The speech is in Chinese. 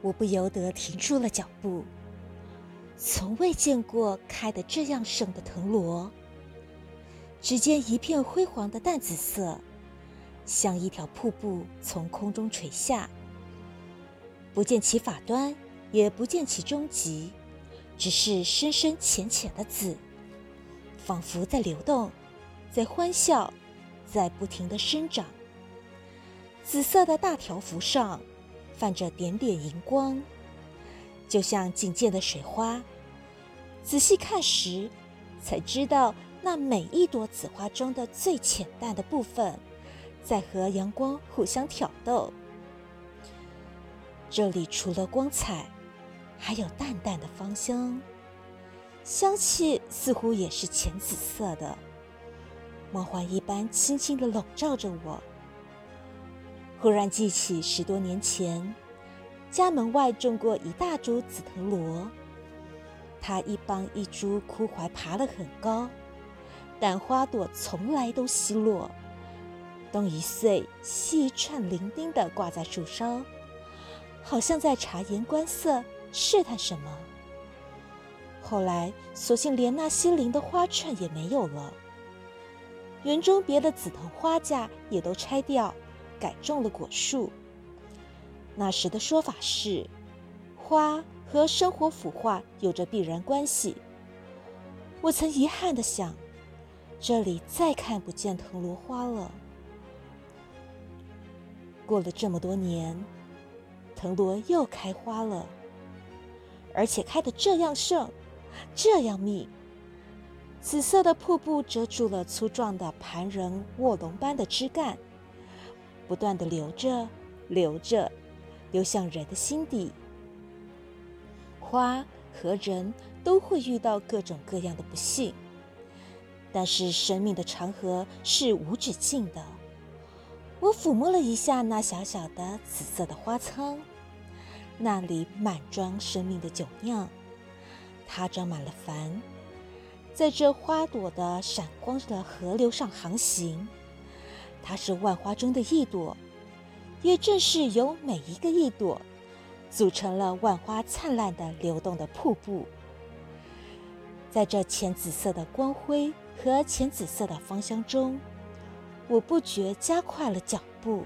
我不由得停住了脚步。从未见过开得这样盛的藤萝。只见一片辉煌的淡紫色，像一条瀑布从空中垂下，不见其发端，也不见其终极，只是深深浅浅的紫，仿佛在流动，在欢笑，在不停的生长。紫色的大条幅上，泛着点点银光，就像仅见的水花。仔细看时，才知道。那每一朵紫花中的最浅淡的部分，在和阳光互相挑逗。这里除了光彩，还有淡淡的芳香，香气似乎也是浅紫色的，梦幻一般，轻轻的笼罩着我。忽然记起十多年前，家门外种过一大株紫藤萝，它一帮一株枯槐爬了很高。但花朵从来都稀落，东一穗，西一串，伶仃地挂在树梢，好像在察言观色，试探什么。后来，索性连那些灵的花串也没有了。园中别的紫藤花架也都拆掉，改种了果树。那时的说法是，花和生活腐化有着必然关系。我曾遗憾地想。这里再看不见藤萝花了。过了这么多年，藤萝又开花了，而且开得这样盛，这样密。紫色的瀑布遮住了粗壮的盘人卧龙般的枝干，不断的流着，流着，流向人的心底。花和人都会遇到各种各样的不幸。但是生命的长河是无止境的。我抚摸了一下那小小的紫色的花舱，那里满装生命的酒酿，它装满了帆，在这花朵的闪光的河流上航行。它是万花中的一朵，也正是由每一个一朵，组成了万花灿烂的流动的瀑布。在这浅紫色的光辉。和浅紫色的芳香中，我不觉加快了脚步。